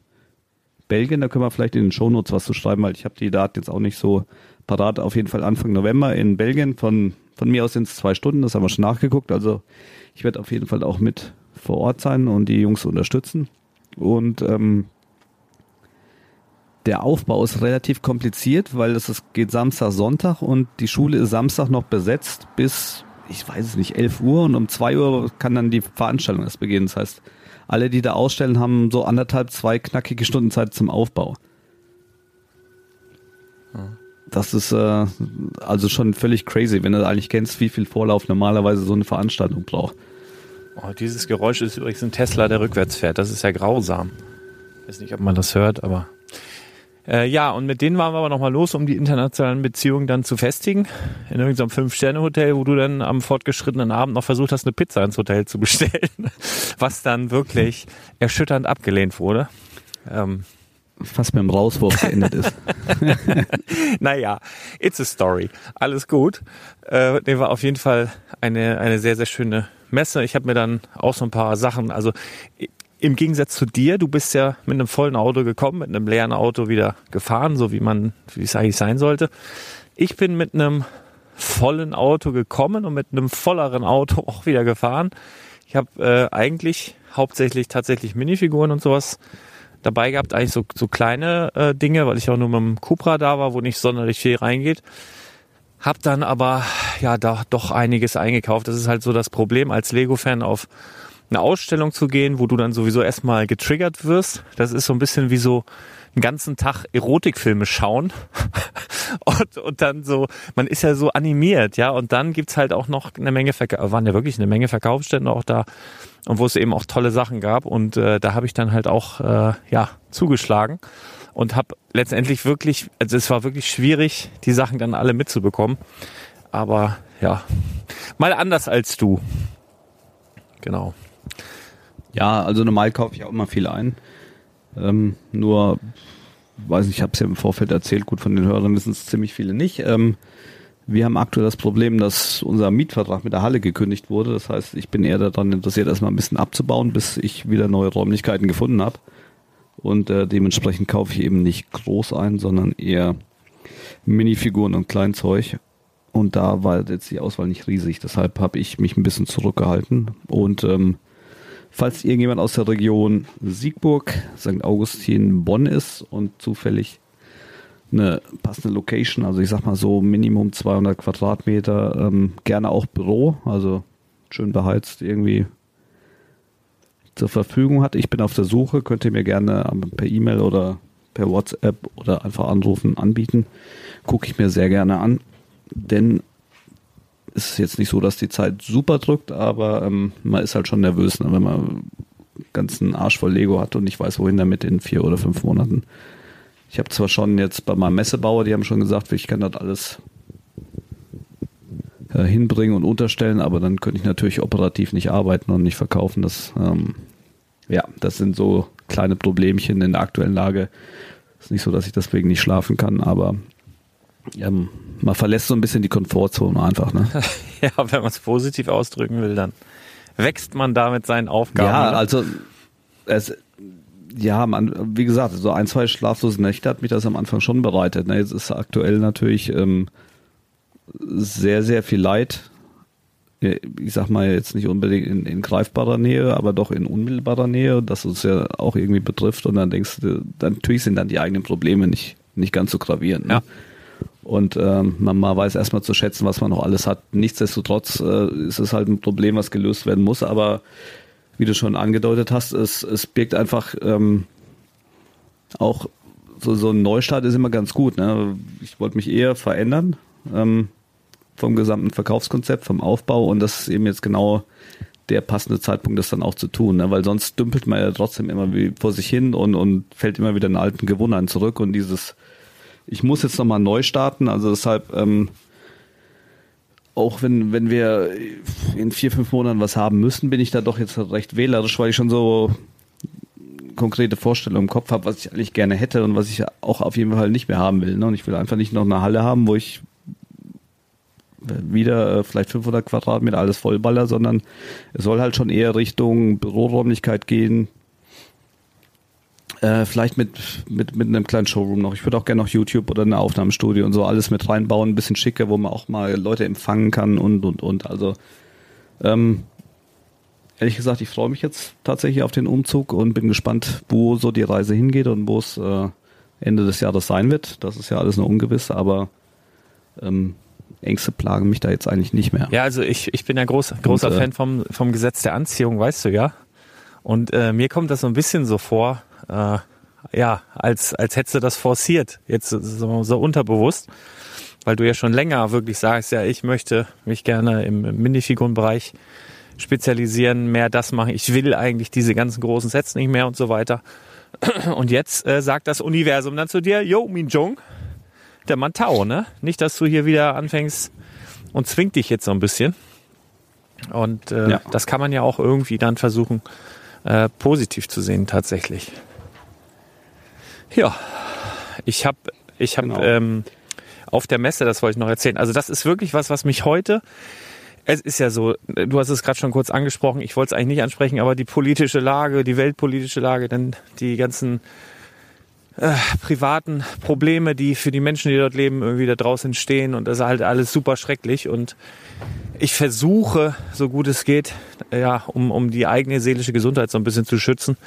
Belgien. Da können wir vielleicht in den Shownotes was zu schreiben, weil ich habe die Daten jetzt auch nicht so parat. Auf jeden Fall Anfang November in Belgien. Von, von mir aus sind es zwei Stunden, das haben wir schon nachgeguckt. Also ich werde auf jeden Fall auch mit vor Ort sein und die Jungs unterstützen. Und ähm, der Aufbau ist relativ kompliziert, weil es ist, geht Samstag, Sonntag und die Schule ist Samstag noch besetzt bis, ich weiß es nicht, 11 Uhr und um 2 Uhr kann dann die Veranstaltung erst beginnen. Das heißt, alle, die da ausstellen, haben so anderthalb, zwei knackige Stunden Zeit zum Aufbau. Das ist äh, also schon völlig crazy, wenn du eigentlich kennst, wie viel Vorlauf normalerweise so eine Veranstaltung braucht. Oh, dieses Geräusch ist übrigens ein Tesla, der rückwärts fährt. Das ist ja grausam. Ich weiß nicht, ob man das hört, aber Äh, ja, und mit denen waren wir aber nochmal los, um die internationalen Beziehungen dann zu festigen. In irgendeinem Fünf-Sterne-Hotel, wo du dann am fortgeschrittenen Abend noch versucht hast, eine Pizza ins Hotel zu bestellen. Was dann wirklich erschütternd abgelehnt wurde. Ähm, Fast dem Rauswurf geendet ist. naja, it's a story. Alles gut. Äh, der war auf jeden Fall eine, eine sehr, sehr schöne Messe. Ich habe mir dann auch so ein paar Sachen, also im Gegensatz zu dir, du bist ja mit einem vollen Auto gekommen, mit einem leeren Auto wieder gefahren, so wie man, wie es eigentlich sein sollte. Ich bin mit einem vollen Auto gekommen und mit einem volleren Auto auch wieder gefahren. Ich habe äh, eigentlich hauptsächlich tatsächlich Minifiguren und sowas dabei gehabt, eigentlich so, so kleine äh, Dinge, weil ich auch nur mit dem Cupra da war, wo nicht sonderlich viel reingeht. Hab dann aber ja da doch einiges eingekauft. Das ist halt so das Problem als Lego-Fan auf eine Ausstellung zu gehen, wo du dann sowieso erstmal getriggert wirst. Das ist so ein bisschen wie so einen ganzen Tag Erotikfilme schauen und, und dann so, man ist ja so animiert, ja, und dann gibt's halt auch noch eine Menge, Verka waren ja wirklich eine Menge Verkaufsstände auch da und wo es eben auch tolle Sachen gab und äh, da habe ich dann halt auch, äh, ja, zugeschlagen und habe letztendlich wirklich, also es war wirklich schwierig, die Sachen dann alle mitzubekommen, aber ja, mal anders als du. Genau. Ja, also normal kaufe ich auch immer viel ein. Ähm, nur, weiß nicht, ich habe es ja im Vorfeld erzählt, gut, von den Hörern wissen es ziemlich viele nicht. Ähm, wir haben aktuell das Problem, dass unser Mietvertrag mit der Halle gekündigt wurde. Das heißt, ich bin eher daran interessiert, erstmal ein bisschen abzubauen, bis ich wieder neue Räumlichkeiten gefunden habe. Und äh, dementsprechend kaufe ich eben nicht groß ein, sondern eher Minifiguren und Kleinzeug. Und da war jetzt die Auswahl nicht riesig. Deshalb habe ich mich ein bisschen zurückgehalten. Und ähm, falls irgendjemand aus der Region Siegburg, St. Augustin, Bonn ist und zufällig eine passende Location, also ich sag mal so Minimum 200 Quadratmeter, ähm, gerne auch Büro, also schön beheizt irgendwie zur Verfügung hat. Ich bin auf der Suche, könnt ihr mir gerne per E-Mail oder per WhatsApp oder einfach anrufen anbieten. Gucke ich mir sehr gerne an, denn es ist jetzt nicht so, dass die Zeit super drückt, aber ähm, man ist halt schon nervös, ne, wenn man ganzen Arsch voll Lego hat und nicht weiß, wohin damit in vier oder fünf Monaten. Ich habe zwar schon jetzt bei meinem Messebauer, die haben schon gesagt, ich kann das alles äh, hinbringen und unterstellen, aber dann könnte ich natürlich operativ nicht arbeiten und nicht verkaufen. Das, ähm, ja, das sind so kleine Problemchen in der aktuellen Lage. Ist nicht so, dass ich deswegen nicht schlafen kann, aber ähm, man verlässt so ein bisschen die Komfortzone einfach. Ne? ja, wenn man es positiv ausdrücken will, dann wächst man da mit seinen Aufgaben. Ja, ne? also es, ja, man, wie gesagt, so ein, zwei schlaflose Nächte hat mich das am Anfang schon bereitet. Ne? Jetzt ist aktuell natürlich ähm, sehr, sehr viel Leid. Ich sag mal jetzt nicht unbedingt in, in greifbarer Nähe, aber doch in unmittelbarer Nähe, das uns ja auch irgendwie betrifft. Und dann denkst du, dann, natürlich sind dann die eigenen Probleme nicht, nicht ganz so gravierend. Ne? Ja. Und ähm, man mal weiß erstmal zu schätzen, was man noch alles hat. Nichtsdestotrotz äh, ist es halt ein Problem, was gelöst werden muss. Aber wie du schon angedeutet hast, es, es birgt einfach ähm, auch so, so ein Neustart ist immer ganz gut. Ne? Ich wollte mich eher verändern ähm, vom gesamten Verkaufskonzept, vom Aufbau und das ist eben jetzt genau der passende Zeitpunkt, das dann auch zu tun, ne? weil sonst dümpelt man ja trotzdem immer wie vor sich hin und, und fällt immer wieder in alten Gewohnheiten zurück und dieses ich muss jetzt nochmal neu starten, also deshalb, ähm, auch wenn, wenn wir in vier, fünf Monaten was haben müssen, bin ich da doch jetzt recht wählerisch, weil ich schon so konkrete Vorstellungen im Kopf habe, was ich eigentlich gerne hätte und was ich auch auf jeden Fall nicht mehr haben will. Ne? Und ich will einfach nicht noch eine Halle haben, wo ich wieder äh, vielleicht 500 Quadratmeter alles vollballer, sondern es soll halt schon eher Richtung Büroräumlichkeit gehen, äh, vielleicht mit, mit, mit einem kleinen Showroom noch. Ich würde auch gerne noch YouTube oder eine Aufnahmestudio und so alles mit reinbauen, ein bisschen schicker, wo man auch mal Leute empfangen kann und, und, und. Also, ähm, ehrlich gesagt, ich freue mich jetzt tatsächlich auf den Umzug und bin gespannt, wo so die Reise hingeht und wo es äh, Ende des Jahres sein wird. Das ist ja alles noch ungewiss, aber ähm, Ängste plagen mich da jetzt eigentlich nicht mehr. Ja, also ich, ich bin ja groß, großer und, äh, Fan vom, vom Gesetz der Anziehung, weißt du ja. Und äh, mir kommt das so ein bisschen so vor, äh, ja, als, als hättest du das forciert, jetzt so, so unterbewusst, weil du ja schon länger wirklich sagst, ja, ich möchte mich gerne im, im Minifigurenbereich spezialisieren, mehr das machen. Ich will eigentlich diese ganzen großen Sets nicht mehr und so weiter. Und jetzt äh, sagt das Universum dann zu dir, yo, Min Jong, der Mantau, ne? Nicht, dass du hier wieder anfängst und zwingt dich jetzt so ein bisschen. Und äh, Ja. das kann man ja auch irgendwie dann versuchen, äh, positiv zu sehen, tatsächlich. Ja, ich habe ich hab, Genau. ähm, auf der Messe, das wollte ich noch erzählen. Also das ist wirklich was, was mich heute, es ist ja so, du hast es gerade schon kurz angesprochen, ich wollte es eigentlich nicht ansprechen, aber die politische Lage, die weltpolitische Lage, dann die ganzen äh, privaten Probleme, die für die Menschen, die dort leben, irgendwie da draußen stehen. Und das ist halt alles super schrecklich. Und ich versuche, so gut es geht, ja, um, um die eigene seelische Gesundheit so ein bisschen zu schützen,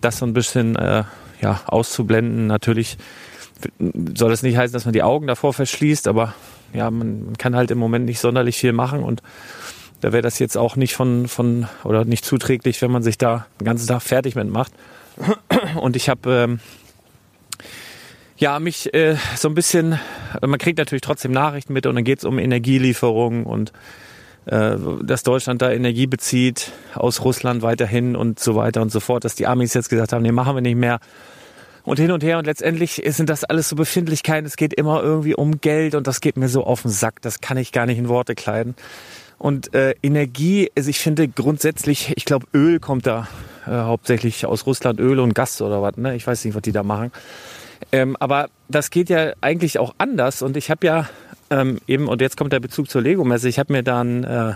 das so ein bisschen äh, ja, auszublenden. Natürlich soll das nicht heißen, dass man die Augen davor verschließt, aber ja, man, kann halt im Moment nicht sonderlich viel machen. Und da wäre das jetzt auch nicht von, von oder nicht zuträglich, wenn man sich da den ganzen Tag fertig mit macht. Und ich habe ähm, ja mich äh, so ein bisschen, man kriegt natürlich trotzdem Nachrichten mit und dann geht es um Energielieferungen und äh, dass Deutschland da Energie bezieht aus Russland weiterhin und so weiter und so fort, dass die Amis jetzt gesagt haben, nee, machen wir nicht mehr. Und hin und her und letztendlich sind das alles so Befindlichkeiten. Es geht immer irgendwie um Geld und das geht mir so auf den Sack. Das kann ich gar nicht in Worte kleiden. Und äh, Energie, also ich finde grundsätzlich, ich glaube Öl kommt da äh, hauptsächlich aus Russland, Öl und Gas oder was. Ne? Ich weiß nicht, was die da machen. Ähm, aber das geht ja eigentlich auch anders. Und ich habe ja ähm, eben, und jetzt kommt der Bezug zur Lego-Messe, ich habe mir dann äh,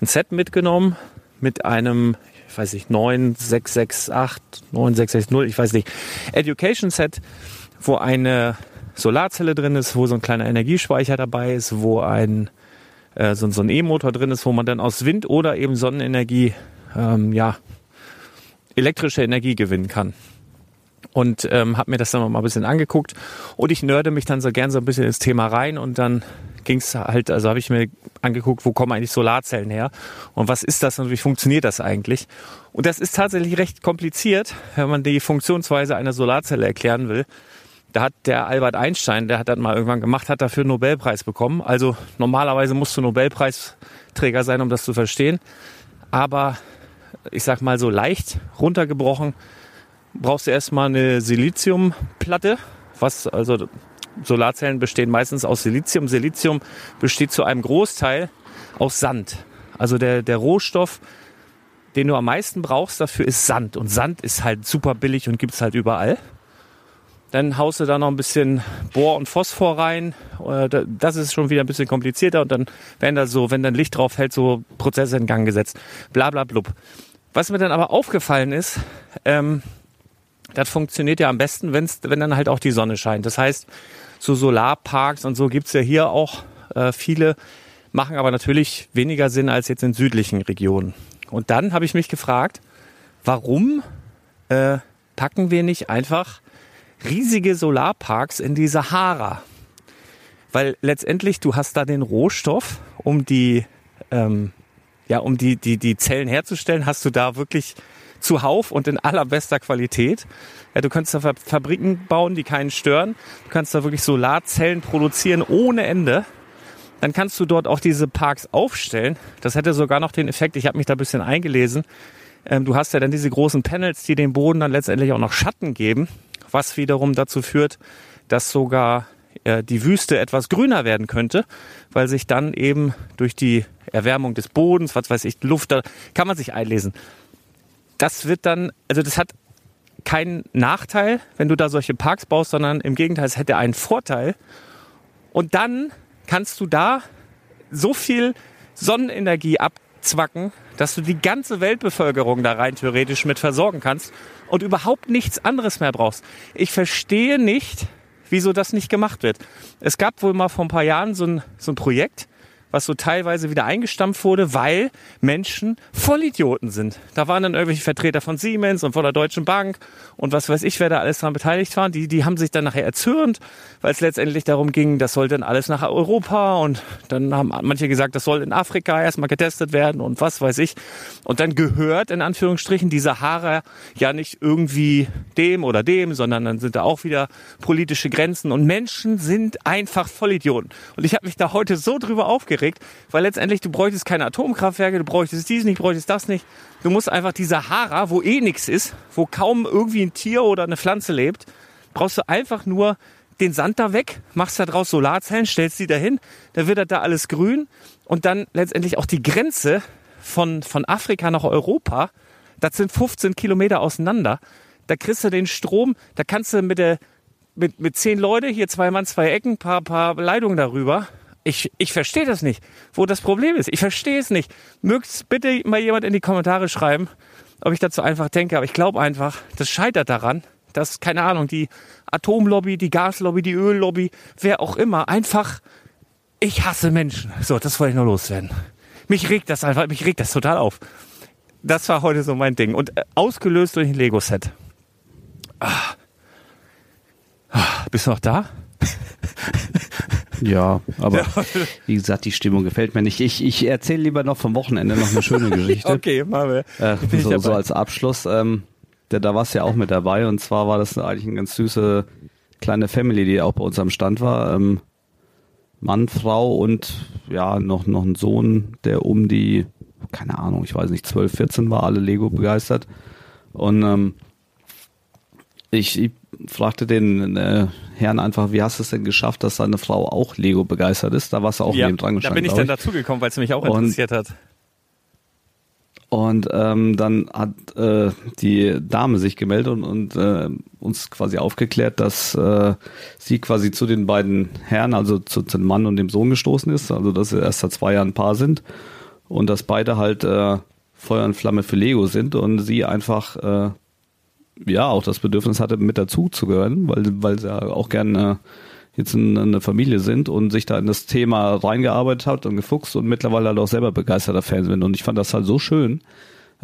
ein Set mitgenommen mit einem, ich weiß nicht, 9668, 9660, ich weiß nicht, Education Set, wo eine Solarzelle drin ist, wo so ein kleiner Energiespeicher dabei ist, wo ein äh, so, so ein E-Motor drin ist, wo man dann aus Wind oder eben Sonnenenergie, ähm, ja, elektrische Energie gewinnen kann und ähm, habe mir das dann mal ein bisschen angeguckt und ich nörde mich dann so gern so ein bisschen ins Thema rein und dann ging's halt, also habe ich mir angeguckt, wo kommen eigentlich Solarzellen her und was ist das und wie funktioniert das eigentlich? Und das ist tatsächlich recht kompliziert, wenn man die Funktionsweise einer Solarzelle erklären will. Da hat der Albert Einstein, der hat das mal irgendwann gemacht, hat dafür einen Nobelpreis bekommen. Also normalerweise musst du Nobelpreisträger sein, um das zu verstehen. Aber ich sag mal so leicht runtergebrochen, brauchst du erstmal eine Siliziumplatte, was also Solarzellen bestehen meistens aus Silizium. Silizium besteht zu einem Großteil aus Sand. Also der, der Rohstoff, den du am meisten brauchst dafür, ist Sand. Und Sand ist halt super billig und gibt's halt überall. Dann haust du da noch ein bisschen Bohr und Phosphor rein. Äh, da- Das ist schon wieder ein bisschen komplizierter. Und dann werden da so, wenn dann Licht drauf fällt, so Prozesse in Gang gesetzt. Bla bla blub. Was mir dann aber aufgefallen ist, ähm, das funktioniert ja am besten, wenn's, wenn dann halt auch die Sonne scheint. Das heißt, so Solarparks und so gibt's ja hier auch äh, viele, machen aber natürlich weniger Sinn als jetzt in südlichen Regionen. Und dann habe ich mich gefragt, warum äh, packen wir nicht einfach riesige Solarparks in die Sahara? Weil letztendlich du hast da den Rohstoff, um die ähm, ja, um die, die, die Zellen herzustellen, hast du da wirklich zuhauf und in allerbester Qualität. Ja, du kannst da Fa- Fabriken bauen, die keinen stören. Du kannst da wirklich Solarzellen produzieren ohne Ende. Dann kannst du dort auch diese Parks aufstellen. Das hätte sogar noch den Effekt, ich habe mich da ein bisschen eingelesen. Ähm, du hast ja dann diese großen Panels, die dem Boden dann letztendlich auch noch Schatten geben, was wiederum dazu führt, dass sogar äh, die Wüste etwas grüner werden könnte, weil sich dann eben durch die Erwärmung des Bodens, was weiß ich, Luft, da kann man sich einlesen. Das wird dann, also das hat keinen Nachteil, wenn du da solche Parks baust, sondern im Gegenteil, es hätte einen Vorteil. Und dann kannst du da so viel Sonnenenergie abzwacken, dass du die ganze Weltbevölkerung da rein theoretisch mit versorgen kannst und überhaupt nichts anderes mehr brauchst. Ich verstehe nicht, wieso das nicht gemacht wird. Es gab wohl mal vor ein paar Jahren so ein, so ein Projekt, was so teilweise wieder eingestampft wurde, weil Menschen Vollidioten sind. Da waren dann irgendwelche Vertreter von Siemens und von der Deutschen Bank und was weiß ich, wer da alles daran beteiligt war. Die, die haben sich dann nachher erzürnt, weil es letztendlich darum ging, das soll dann alles nach Europa und dann haben manche gesagt, das soll in Afrika erstmal getestet werden und was weiß ich. Und dann gehört in Anführungsstrichen die Sahara ja nicht irgendwie dem oder dem, sondern dann sind da auch wieder politische Grenzen und Menschen sind einfach Vollidioten. Und ich habe mich da heute so drüber aufgeregt, aufgeregt, weil letztendlich du bräuchtest keine Atomkraftwerke, du bräuchtest dies nicht, du bräuchtest das nicht. Du musst einfach die Sahara, wo eh nichts ist, wo kaum irgendwie ein Tier oder eine Pflanze lebt, brauchst du einfach nur den Sand da weg, machst da draus Solarzellen, stellst die dahin, dann wird da alles grün und dann letztendlich auch die Grenze von, von Afrika nach Europa, das sind 15 Kilometer auseinander. Da kriegst du den Strom, da kannst du mit der, mit, mit zehn Leute, hier zwei Mann, zwei Ecken, paar, paar Leitungen darüber. Ich, ich verstehe das nicht, wo das Problem ist. Ich verstehe es nicht. Mögt bitte mal jemand in die Kommentare schreiben, ob ich dazu einfach denke. Aber ich glaube einfach, das scheitert daran, dass, keine Ahnung, die Atomlobby, die Gaslobby, die Öllobby, wer auch immer, einfach, ich hasse Menschen. So, das wollte ich nur loswerden. Mich regt das einfach, mich regt das total auf. Das war heute so mein Ding. Und äh, ausgelöst durch ein Lego-Set. Ah. Ah, bist du noch da? Ja, aber wie gesagt, die Stimmung gefällt mir nicht. Ich, ich erzähle lieber noch vom Wochenende noch eine schöne Geschichte. Okay, machen wir. Äh, so, so als Abschluss. Ähm, da, da warst du ja auch mit dabei und zwar war das eigentlich eine ganz süße kleine Family, die auch bei uns am Stand war. Ähm, Mann, Frau und ja, noch, noch ein Sohn, der um die, keine Ahnung, ich weiß nicht, 12, 14 war, alle Lego begeistert. Und ähm, ich, ich fragte den äh, Herrn einfach, wie hast du es denn geschafft, dass seine Frau auch Lego begeistert ist? Da warst du auch ja, neben dran da gestanden. bin ich dann dazugekommen, weil es mich auch Und- interessiert hat. Und ähm, dann hat äh, die Dame sich gemeldet und, und äh, uns quasi aufgeklärt, dass äh, sie quasi zu den beiden Herren, also zu, zu dem Mann und dem Sohn gestoßen ist, also dass sie erst seit zwei Jahren ein Paar sind und dass beide halt äh, Feuer und Flamme für Lego sind und sie einfach äh, ja auch das Bedürfnis hatte, mit dazu zu gehören, weil, weil sie ja auch gerne jetzt in, eine Familie sind und sich da in das Thema reingearbeitet hat und gefuchst und mittlerweile halt auch selber begeisterter Fan sind. Und ich fand das halt so schön,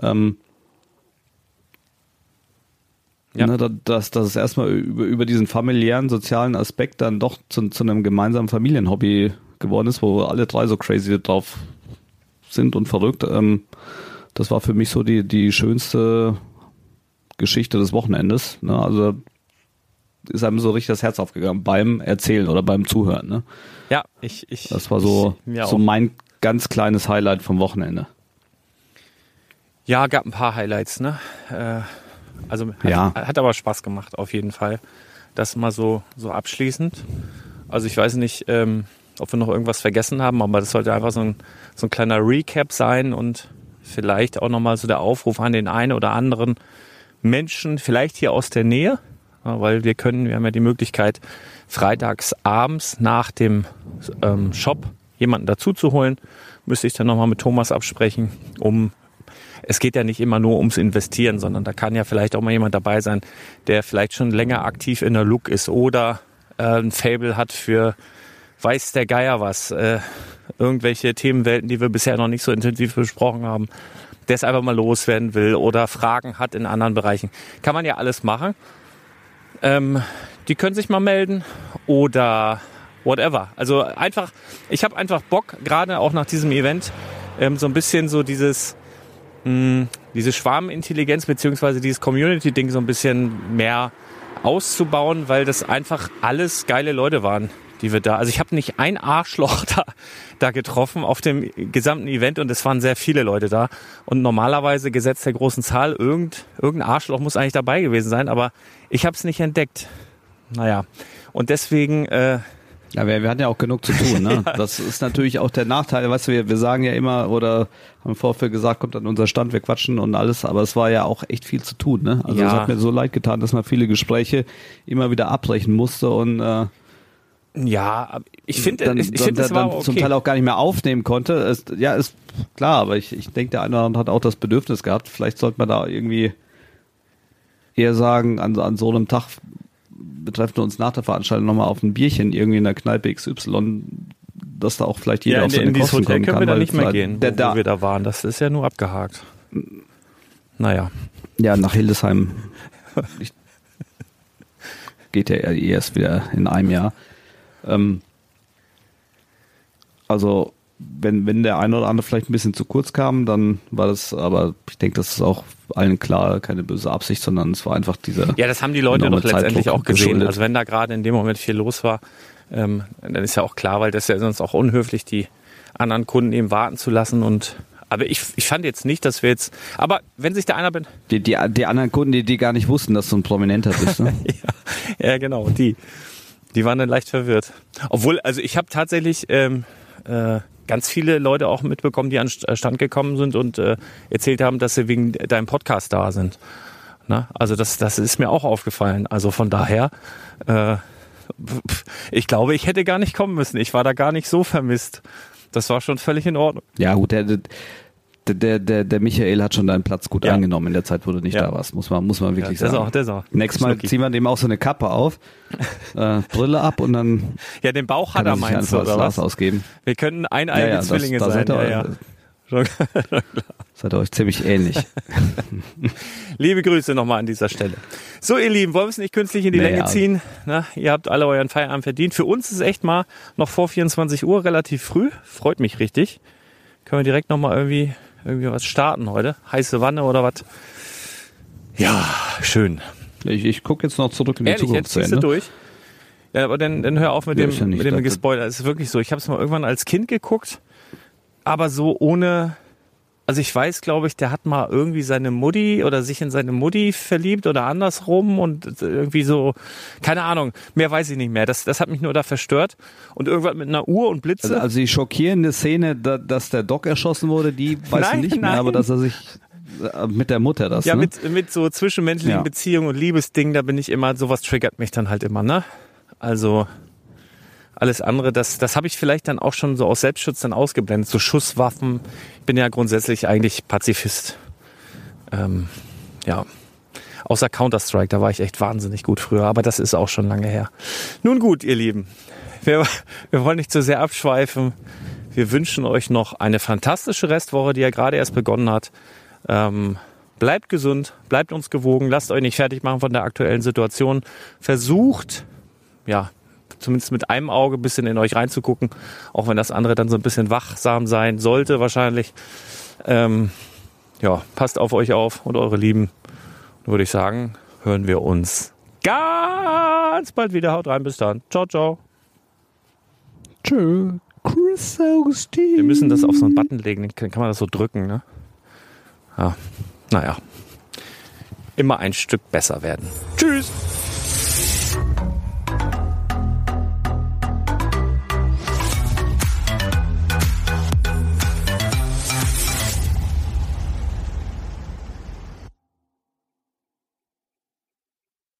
ähm, Ja. ne, da- dass, dass es erstmal über, über diesen familiären, sozialen Aspekt dann doch zu, zu einem gemeinsamen Familienhobby geworden ist, wo alle drei so crazy drauf sind und verrückt. Ähm, das war für mich so die, die schönste Geschichte des Wochenendes. Ne? Also ist einem so richtig das Herz aufgegangen beim Erzählen oder beim Zuhören. Ne? Ja, ich, ich. Das war so, ich, so mein ganz kleines Highlight vom Wochenende. Ja, gab ein paar Highlights, ne? Äh, also hat, Ja. hat aber Spaß gemacht, auf jeden Fall. Das mal so, so abschließend. Also ich weiß nicht, ähm, ob wir noch irgendwas vergessen haben, aber das sollte einfach so ein, so ein kleiner Recap sein und vielleicht auch nochmal so der Aufruf an den einen oder anderen Menschen, vielleicht hier aus der Nähe, weil wir können, wir haben ja die Möglichkeit, freitags abends nach dem ähm, Shop jemanden dazu zu holen. Müsste ich dann nochmal mit Thomas absprechen, um es geht ja nicht immer nur ums Investieren, sondern da kann ja vielleicht auch mal jemand dabei sein, der vielleicht schon länger aktiv in der Look ist oder äh, ein Fable hat für weiß der Geier was, äh, irgendwelche Themenwelten, die wir bisher noch nicht so intensiv besprochen haben, der es einfach mal loswerden will oder Fragen hat in anderen Bereichen. Kann man ja alles machen. Ähm, die können sich mal melden oder whatever. Also einfach, ich habe einfach Bock, gerade auch nach diesem Event, ähm, so ein bisschen so dieses mh, diese Schwarmintelligenz beziehungsweise dieses Community-Ding so ein bisschen mehr auszubauen, weil das einfach alles geile Leute waren, die wir da. Also ich habe nicht ein Arschloch da, da getroffen auf dem gesamten Event und es waren sehr viele Leute da. Und normalerweise, gesetzt der großen Zahl, irgend, irgendein Arschloch muss eigentlich dabei gewesen sein, aber ich habe es nicht entdeckt. Naja. Und deswegen, äh, Ja, wir, wir hatten ja auch genug zu tun. Ne? Das ist natürlich auch der Nachteil. Weißt du, wir, wir sagen ja immer oder haben im Vorfeld gesagt, kommt an unser Stand, wir quatschen und alles, aber es war ja auch echt viel zu tun. Ne? Also Ja. es hat mir so leid getan, dass man viele Gespräche immer wieder abbrechen musste und äh, ja, ich finde, dann, ich, ich finde, das dann, war dann okay. zum Teil auch gar nicht mehr aufnehmen konnte. Es, ja, ist klar, aber ich, ich denke, der eine oder andere hat auch das Bedürfnis gehabt. Vielleicht sollte man da irgendwie eher sagen, an, an so einem Tag betreffen wir uns nach der Veranstaltung nochmal auf ein Bierchen irgendwie in der Kneipe XY, dass da auch vielleicht jeder ja, in, auf seine in Kosten Hotel kommen können kann. wir da nicht mehr gehen, Der, wo, wo wir da waren. Das ist ja nur abgehakt. Naja. ja, nach Hildesheim ich, geht ja erst wieder in einem Jahr. Ähm, also wenn, wenn der eine oder andere vielleicht ein bisschen zu kurz kam, dann war das, aber ich denke, das ist auch allen klar, keine böse Absicht, sondern es war einfach dieser. Ja, das haben die Leute doch letztendlich Zeitdruck auch gesehen. Also wenn da gerade in dem Moment viel los war, ähm, dann ist ja auch klar, weil das ist ja sonst auch unhöflich, die anderen Kunden eben warten zu lassen und aber ich, ich fand jetzt nicht, dass wir jetzt. Aber wenn sich da einer bin. Die, die, die anderen Kunden, die, die gar nicht wussten, dass du ein Prominenter bist. Ne? ja, ja, genau. Die, die waren dann leicht verwirrt. Obwohl, also ich habe tatsächlich ähm, äh, ganz viele Leute auch mitbekommen, die an Stand gekommen sind und äh, erzählt haben, dass sie wegen deinem Podcast da sind. Na, also das, das ist mir auch aufgefallen. Also von daher, äh, ich glaube, ich hätte gar nicht kommen müssen. Ich war da gar nicht so vermisst. Das war schon völlig in Ordnung. Ja, gut, der, der, der, Michael hat schon deinen Platz gut ja. angenommen in der Zeit, wo du nicht ja. da warst, muss man, muss man wirklich ja, sagen. Ist auch, das auch. Nächstes Mal ziehen wir dem auch so eine Kappe auf, äh, Brille ab und dann. Ja, den Bauch hat er, meinst du, oder was? ausgeben. Wir könnten eineige ja, Zwillinge das, sein. ja, ja. Seid ihr euch ziemlich ähnlich. Liebe Grüße nochmal an dieser Stelle. So, ihr Lieben, wollen wir es nicht künstlich in die naja. Länge ziehen? Na, ihr habt alle euren Feierabend verdient. Für uns ist es echt mal noch vor 24 Uhr relativ früh. Freut mich richtig. Können wir direkt nochmal irgendwie, irgendwie was starten heute? Heiße Wanne oder was? Ja, schön. Ich, ich gucke jetzt noch zurück in die Ehrlich, Zukunft. Jetzt ziehst du durch? Ja, aber dann, dann hör auf mit ja, dem, ja mit dem Gespoiler. Es ist wirklich so. Ich habe es mal irgendwann als Kind geguckt aber so ohne, also ich weiß, glaube ich, der hat mal irgendwie seine Mutti oder sich in seine Mutti verliebt oder andersrum und irgendwie so, keine Ahnung, mehr weiß ich nicht mehr. Das, das hat mich nur da verstört. Und irgendwann mit einer Uhr und Blitze. Also, also die schockierende Szene, da, dass der Doc erschossen wurde, die weiß nein, ich nicht nein. mehr, aber dass er sich äh, mit der Mutter das. Ja, ne? mit, mit so zwischenmenschlichen ja. Beziehungen und Liebesdingen, da bin ich immer, sowas triggert mich dann halt immer, ne? Also, alles andere, das, das habe ich vielleicht dann auch schon so aus Selbstschutz dann ausgeblendet. So Schusswaffen. Ich bin ja grundsätzlich eigentlich Pazifist. Ähm, ja. Außer Counter-Strike, da war ich echt wahnsinnig gut früher, aber das ist auch schon lange her. Nun gut, ihr Lieben. Wir, wir wollen nicht zu sehr abschweifen. Wir wünschen euch noch eine fantastische Restwoche, die ja gerade erst begonnen hat. Ähm, bleibt gesund, bleibt uns gewogen, lasst euch nicht fertig machen von der aktuellen Situation. Versucht, ja, zumindest mit einem Auge ein bisschen in euch reinzugucken, auch wenn das andere dann so ein bisschen wachsam sein sollte wahrscheinlich. Ähm, ja, passt auf euch auf und eure Lieben. Dann würde ich sagen, hören wir uns ganz bald wieder. Haut rein, bis dann. Ciao, ciao. Tschö. Chris Augustin. Wir müssen das auf so einen Button legen, dann kann man das so drücken, ne? Ja, naja. Immer ein Stück besser werden. Tschüss.